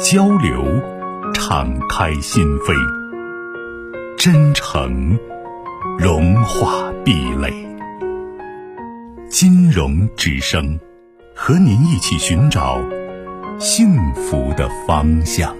交流，敞开心扉；真诚，融化壁垒。金融之声，和您一起寻找幸福的方向。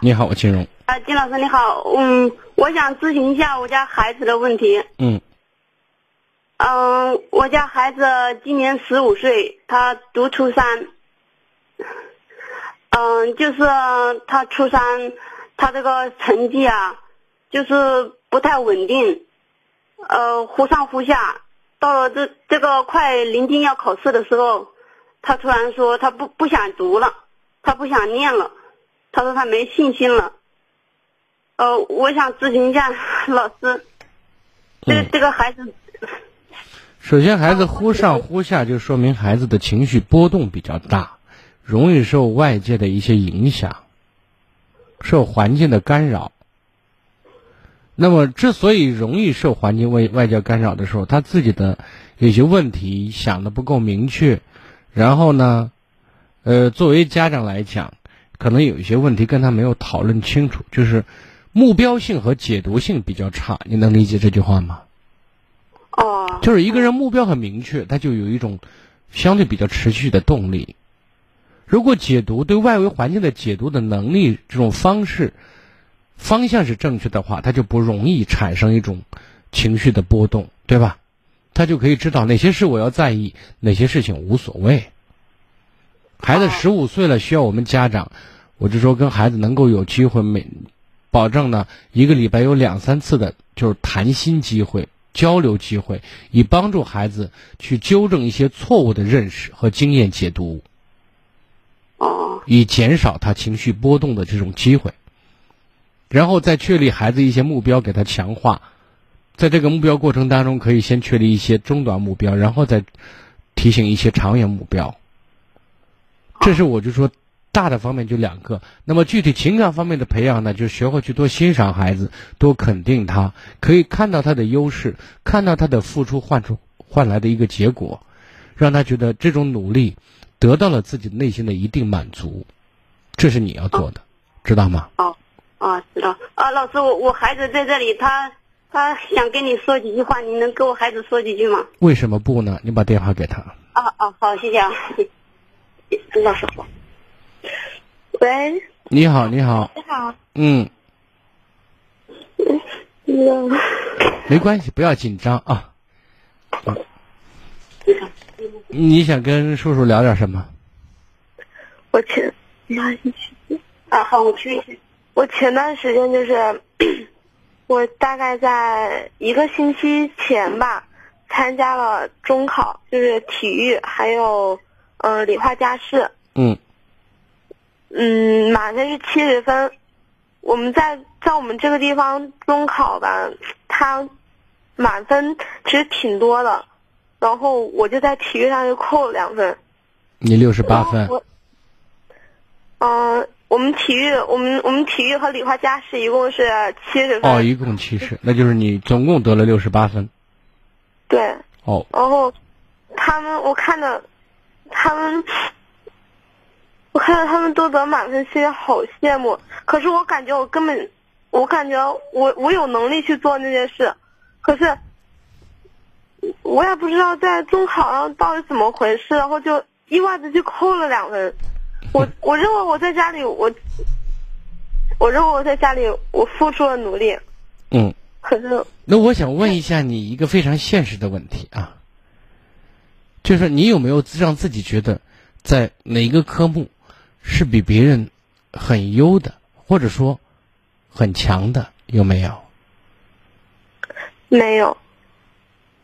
你好，我金融。啊，金老师你好，嗯，我想咨询一下我家孩子的问题。嗯。嗯，我家孩子今年十五岁，他读初三。嗯，就是他初三，他这个成绩啊，就是不太稳定，呃，忽上忽下。到了这这个快临近要考试的时候，他突然说他不不想读了，他不想念了，他说他没信心了。呃，我想咨询一下老师，这个这个孩子。首先，孩子忽上忽下，就说明孩子的情绪波动比较大，容易受外界的一些影响，受环境的干扰。那么，之所以容易受环境外外界干扰的时候，他自己的有些问题想的不够明确，然后呢，呃，作为家长来讲，可能有一些问题跟他没有讨论清楚，就是目标性和解读性比较差。你能理解这句话吗？就是一个人目标很明确，他就有一种相对比较持续的动力。如果解读对外围环境的解读的能力这种方式方向是正确的话，他就不容易产生一种情绪的波动，对吧？他就可以知道哪些事我要在意，哪些事情无所谓。孩子十五岁了，需要我们家长，我就说跟孩子能够有机会每保证呢一个礼拜有两三次的，就是谈心机会。交流机会，以帮助孩子去纠正一些错误的认识和经验解读，哦，以减少他情绪波动的这种机会，然后再确立孩子一些目标，给他强化，在这个目标过程当中，可以先确立一些中短目标，然后再提醒一些长远目标。这是我就说。大的方面就两个，那么具体情感方面的培养呢，就学会去多欣赏孩子，多肯定他，可以看到他的优势，看到他的付出换出换来的一个结果，让他觉得这种努力得到了自己内心的一定满足，这是你要做的，知道吗？哦，哦，知道。啊，老师，我我孩子在这里，他他想跟你说几句话，你能给我孩子说几句吗？为什么不呢？你把电话给他。啊啊，好，谢谢啊，老师好。喂，你好，你好，你好，嗯，嗯，没关系，不要紧张啊。你想跟叔叔聊点什么？我前，啊，好，我去一下。我前段时间就是，我大概在一个星期前吧，参加了中考，就是体育还有嗯理化加试。嗯。嗯，马上是七十分，我们在在我们这个地方中考吧，他满分其实挺多的，然后我就在体育上就扣了两分。你六十八分。嗯，我们体育，我们我们体育和理化加试一共是七十分。哦，一共七十，那就是你总共得了六十八分。对。哦。然后，他们我看着，他们。我看到他们都得满分，心里好羡慕。可是我感觉我根本，我感觉我我有能力去做那件事，可是我也不知道在中考上到底怎么回事，然后就意外的就扣了两分。我我认为我在家里，我我认为我在家里我付出了努力。嗯。可是。那我想问一下你一个非常现实的问题啊，就是你有没有让自己觉得在哪个科目？是比别人很优的，或者说很强的，有没有？没有。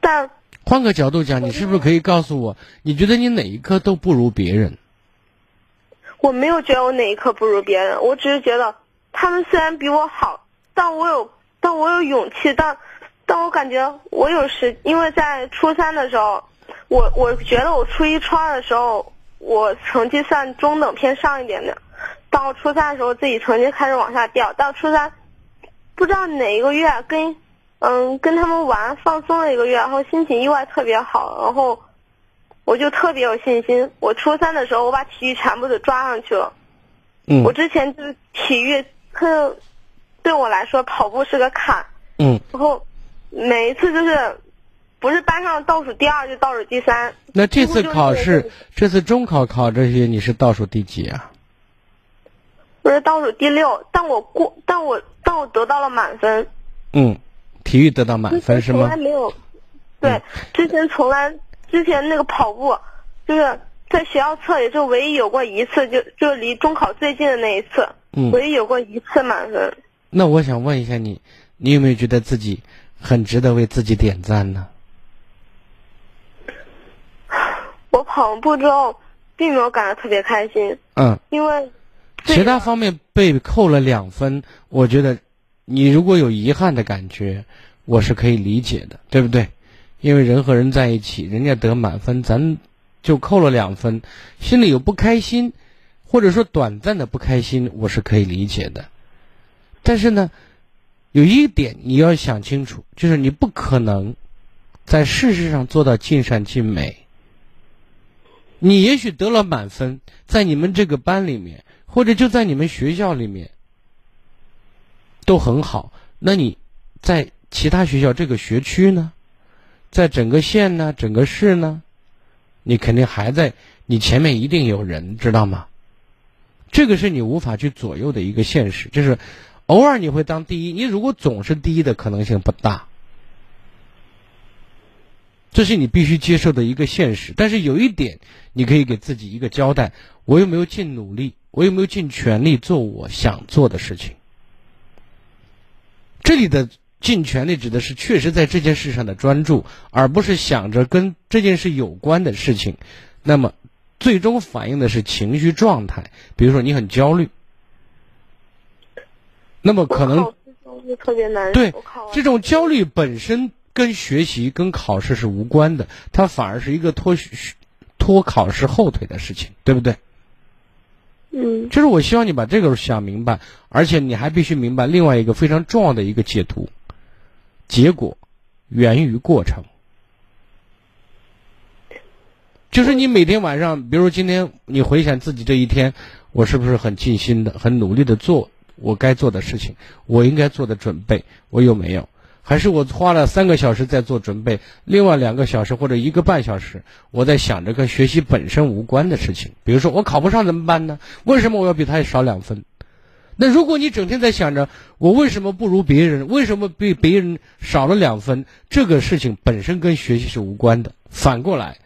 但换个角度讲，你是不是可以告诉我，你觉得你哪一科都不如别人？我没有觉得我哪一科不如别人，我只是觉得他们虽然比我好，但我有但我有勇气，但但我感觉我有时，因为在初三的时候，我我觉得我初一初二的时候，我成绩算中等偏上一点的，到初三的时候自己成绩开始往下掉，到初三不知道哪一个月跟嗯跟他们玩放松了一个月，然后心情意外特别好，然后。我就特别有信心。我初三的时候，我把体育全部都抓上去了。嗯。我之前就是体育，特对我来说跑步是个坎。嗯。然后每一次就是，不是班上倒数第二，就倒数第三。那这次考试，这次中考考这些，你是倒数第几啊？我是倒数第六，但我过，但我但我得到了满分。嗯，体育得到满分是吗？从来没有。对，之前从来。之前那个跑步，就是在学校测也就唯一有过一次，就就离中考最近的那一次，唯一有过一次满分。那我想问一下你，你有没有觉得自己很值得为自己点赞呢？我跑完步之后，并没有感到特别开心。嗯。因为其他方面被扣了两分，我觉得你如果有遗憾的感觉，我是可以理解的，对不对？因为人和人在一起，人家得满分，咱就扣了两分，心里有不开心，或者说短暂的不开心，我是可以理解的。但是呢，有一点你要想清楚，就是你不可能在事实上做到尽善尽美。你也许得了满分，在你们这个班里面，或者就在你们学校里面都很好，那你在其他学校这个学区呢？在整个县呢，整个市呢，你肯定还在，你前面一定有人，知道吗？这个是你无法去左右的一个现实，就是偶尔你会当第一，你如果总是第一的可能性不大，这是你必须接受的一个现实。但是有一点，你可以给自己一个交代：我有没有尽努力？我有没有尽全力做我想做的事情？这里的。尽全力指的是确实在这件事上的专注，而不是想着跟这件事有关的事情。那么，最终反映的是情绪状态。比如说，你很焦虑，那么可能特别难。对，这种焦虑本身跟学习、跟考试是无关的，它反而是一个拖拖考试后腿的事情，对不对？嗯。就是我希望你把这个想明白，而且你还必须明白另外一个非常重要的一个解读。结果源于过程，就是你每天晚上，比如今天你回想自己这一天，我是不是很尽心的、很努力的做我该做的事情？我应该做的准备，我有没有？还是我花了三个小时在做准备，另外两个小时或者一个半小时，我在想着跟学习本身无关的事情？比如说我考不上怎么办呢？为什么我要比他少两分？那如果你整天在想着我为什么不如别人，为什么比别人少了两分，这个事情本身跟学习是无关的。反过来，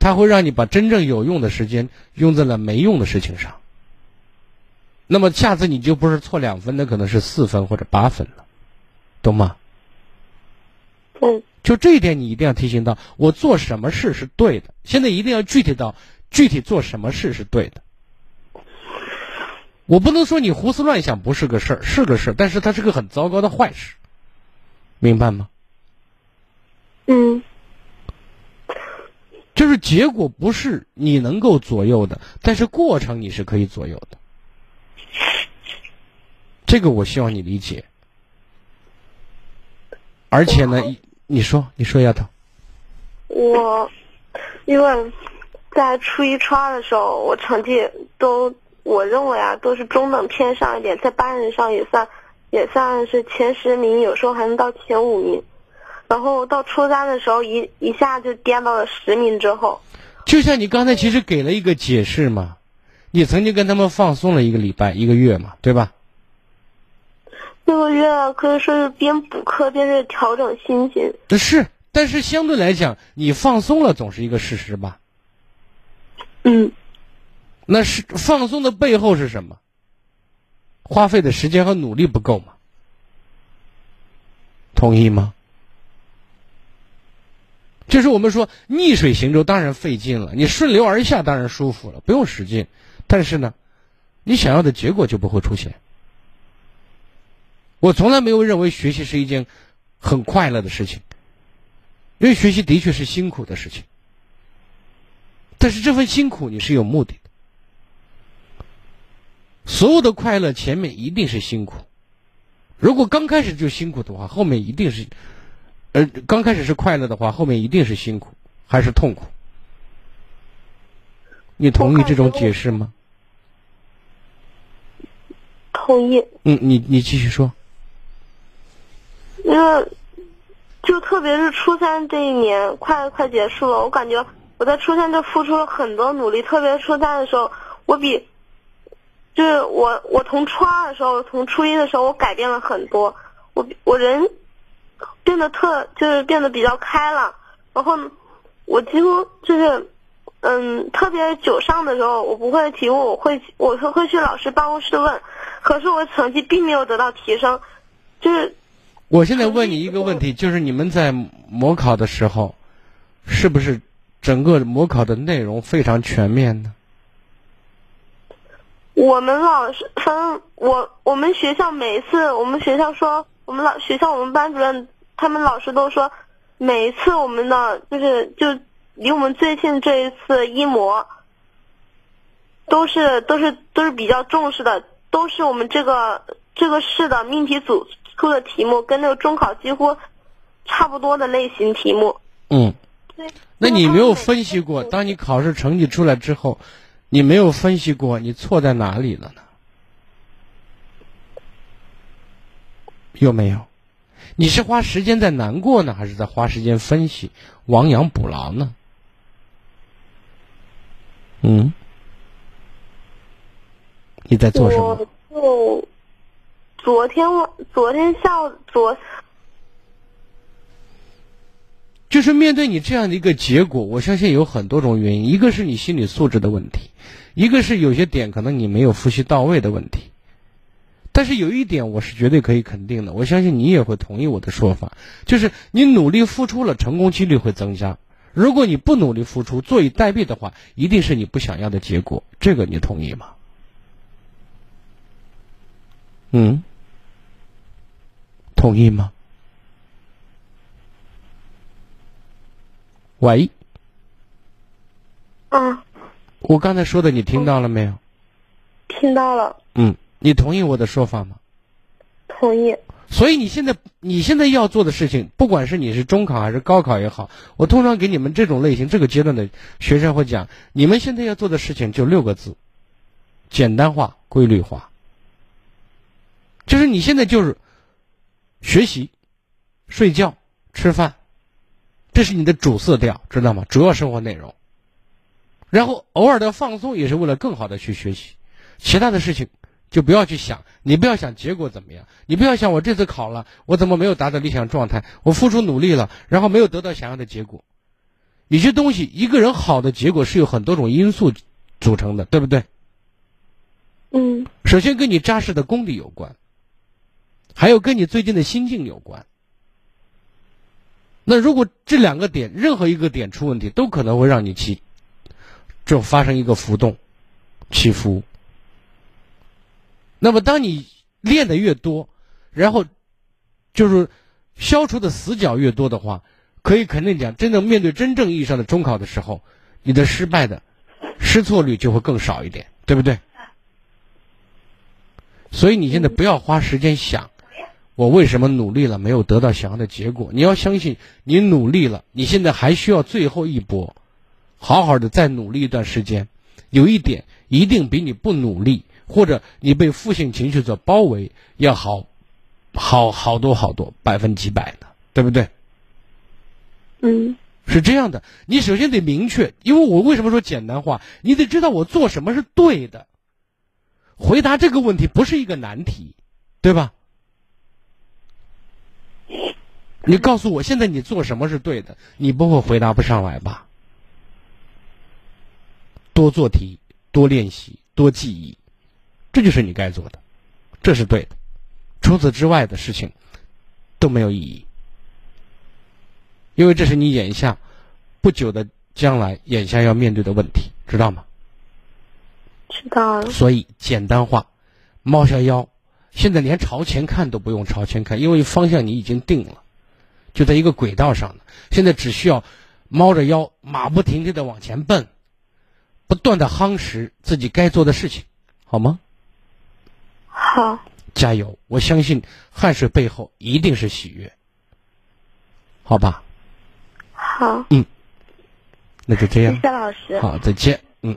它会让你把真正有用的时间用在了没用的事情上。那么下次你就不是错两分，那可能是四分或者八分了，懂吗？嗯。就这一点你一定要提醒到，我做什么事是对的。现在一定要具体到具体做什么事是对的。我不能说你胡思乱想不是个事儿，是个事儿，但是它是个很糟糕的坏事，明白吗？嗯，就是结果不是你能够左右的，但是过程你是可以左右的，这个我希望你理解。而且呢，你说，你说丫头，我因为在初一、初二的时候，我成绩都。我认为啊，都是中等偏上一点，在班人上也算，也算是前十名，有时候还能到前五名。然后到初三的时候，一一下就颠到了十名之后。就像你刚才其实给了一个解释嘛，你曾经跟他们放松了一个礼拜、一个月嘛，对吧？那个月可以说是边补课边是调整心情。是，但是相对来讲，你放松了总是一个事实吧？嗯。那是放松的背后是什么？花费的时间和努力不够吗？同意吗？就是我们说逆水行舟当然费劲了，你顺流而下当然舒服了，不用使劲。但是呢，你想要的结果就不会出现。我从来没有认为学习是一件很快乐的事情，因为学习的确是辛苦的事情。但是这份辛苦你是有目的的。所有的快乐前面一定是辛苦，如果刚开始就辛苦的话，后面一定是，呃，刚开始是快乐的话，后面一定是辛苦还是痛苦？你同意这种解释吗？同意。嗯，你你继续说。因为，就特别是初三这一年快快结束了，我感觉我在初三就付出了很多努力，特别初三的时候，我比。就是我，我从初二的时候，从初一的时候，我改变了很多。我我人变得特，就是变得比较开朗。然后我几乎就是，嗯，特别久上的时候，我不会题目，我会我会会去老师办公室问。可是我成绩并没有得到提升，就是。我现在问你一个问题，就是你们在模考的时候，是不是整个模考的内容非常全面呢？我们老师，反正我我们学校每一次，我们学校说，我们老学校我们班主任他们老师都说，每一次我们的就是就离我们最近这一次一模，都是都是都是比较重视的，都是我们这个这个市的命题组出的题目，跟那个中考几乎差不多的类型题目。嗯，那你没有分析过，当你考试成绩出来之后？你没有分析过你错在哪里了呢？有没有？你是花时间在难过呢，还是在花时间分析、亡羊补牢呢？嗯？你在做什么？就昨天晚，昨天下午，昨。就是面对你这样的一个结果，我相信有很多种原因。一个是你心理素质的问题，一个是有些点可能你没有复习到位的问题。但是有一点我是绝对可以肯定的，我相信你也会同意我的说法，就是你努力付出了，成功几率会增加。如果你不努力付出，坐以待毙的话，一定是你不想要的结果。这个你同意吗？嗯，同意吗？喂，啊，我刚才说的你听到了没有？听到了。嗯，你同意我的说法吗？同意。所以你现在你现在要做的事情，不管是你是中考还是高考也好，我通常给你们这种类型这个阶段的学生会讲，你们现在要做的事情就六个字：简单化、规律化。就是你现在就是学习、睡觉、吃饭。这是你的主色调，知道吗？主要生活内容。然后偶尔的放松也是为了更好的去学习，其他的事情就不要去想。你不要想结果怎么样，你不要想我这次考了，我怎么没有达到理想状态？我付出努力了，然后没有得到想要的结果。有些东西，一个人好的结果是有很多种因素组成的，对不对？嗯。首先跟你扎实的功底有关，还有跟你最近的心境有关。那如果这两个点任何一个点出问题，都可能会让你起，就发生一个浮动、起伏。那么当你练的越多，然后就是消除的死角越多的话，可以肯定讲，真正面对真正意义上的中考的时候，你的失败的失错率就会更少一点，对不对？所以你现在不要花时间想。我为什么努力了没有得到想要的结果？你要相信，你努力了，你现在还需要最后一搏，好好的再努力一段时间。有一点一定比你不努力，或者你被负性情绪所包围要好，好好多好多，百分几百的，对不对？嗯，是这样的。你首先得明确，因为我为什么说简单化？你得知道我做什么是对的。回答这个问题不是一个难题，对吧？你告诉我，现在你做什么是对的？你不会回答不上来吧？多做题，多练习，多记忆，这就是你该做的，这是对的。除此之外的事情都没有意义，因为这是你眼下不久的将来眼下要面对的问题，知道吗？知道了。所以简单化，猫下腰，现在连朝前看都不用朝前看，因为方向你已经定了，就在一个轨道上的。现在只需要猫着腰，马不停蹄的往前奔，不断的夯实自己该做的事情，好吗？好，加油！我相信汗水背后一定是喜悦，好吧？好，嗯那就这样谢，谢老师。好，再见。嗯。